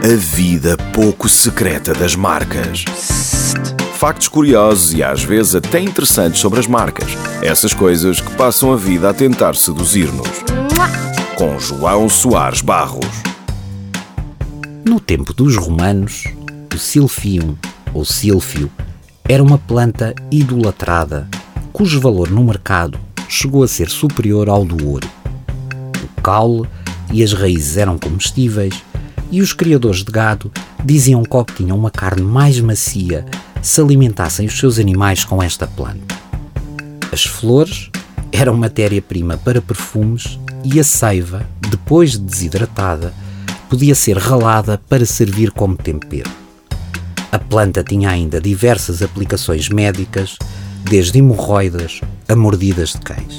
A vida pouco secreta das marcas. Factos curiosos e às vezes até interessantes sobre as marcas. Essas coisas que passam a vida a tentar seduzir-nos. Com João Soares Barros. No tempo dos romanos, o silfium, ou sílfio, era uma planta idolatrada, cujo valor no mercado chegou a ser superior ao do ouro. O caule e as raízes eram comestíveis, e os criadores de gado diziam que obtinham uma carne mais macia se alimentassem os seus animais com esta planta. As flores eram matéria-prima para perfumes e a seiva, depois de desidratada, podia ser ralada para servir como tempero. A planta tinha ainda diversas aplicações médicas, desde hemorroidas a mordidas de cães.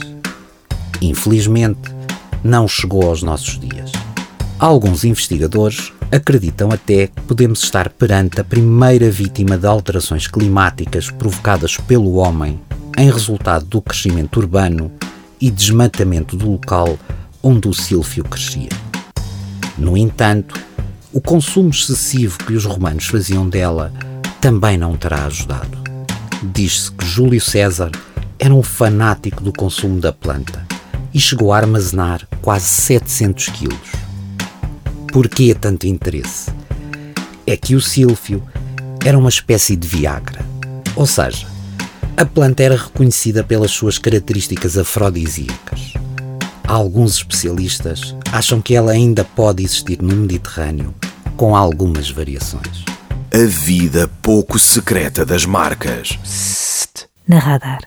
Infelizmente, não chegou aos nossos dias. Alguns investigadores acreditam até que podemos estar perante a primeira vítima de alterações climáticas provocadas pelo homem em resultado do crescimento urbano e desmatamento do local onde o sílfio crescia. No entanto, o consumo excessivo que os romanos faziam dela também não terá ajudado. Diz-se que Júlio César era um fanático do consumo da planta e chegou a armazenar quase 700 quilos. Porquê tanto interesse? É que o sílfio era uma espécie de Viagra, ou seja, a planta era reconhecida pelas suas características afrodisíacas. Alguns especialistas acham que ela ainda pode existir no Mediterrâneo, com algumas variações. A vida pouco secreta das marcas. Na radar.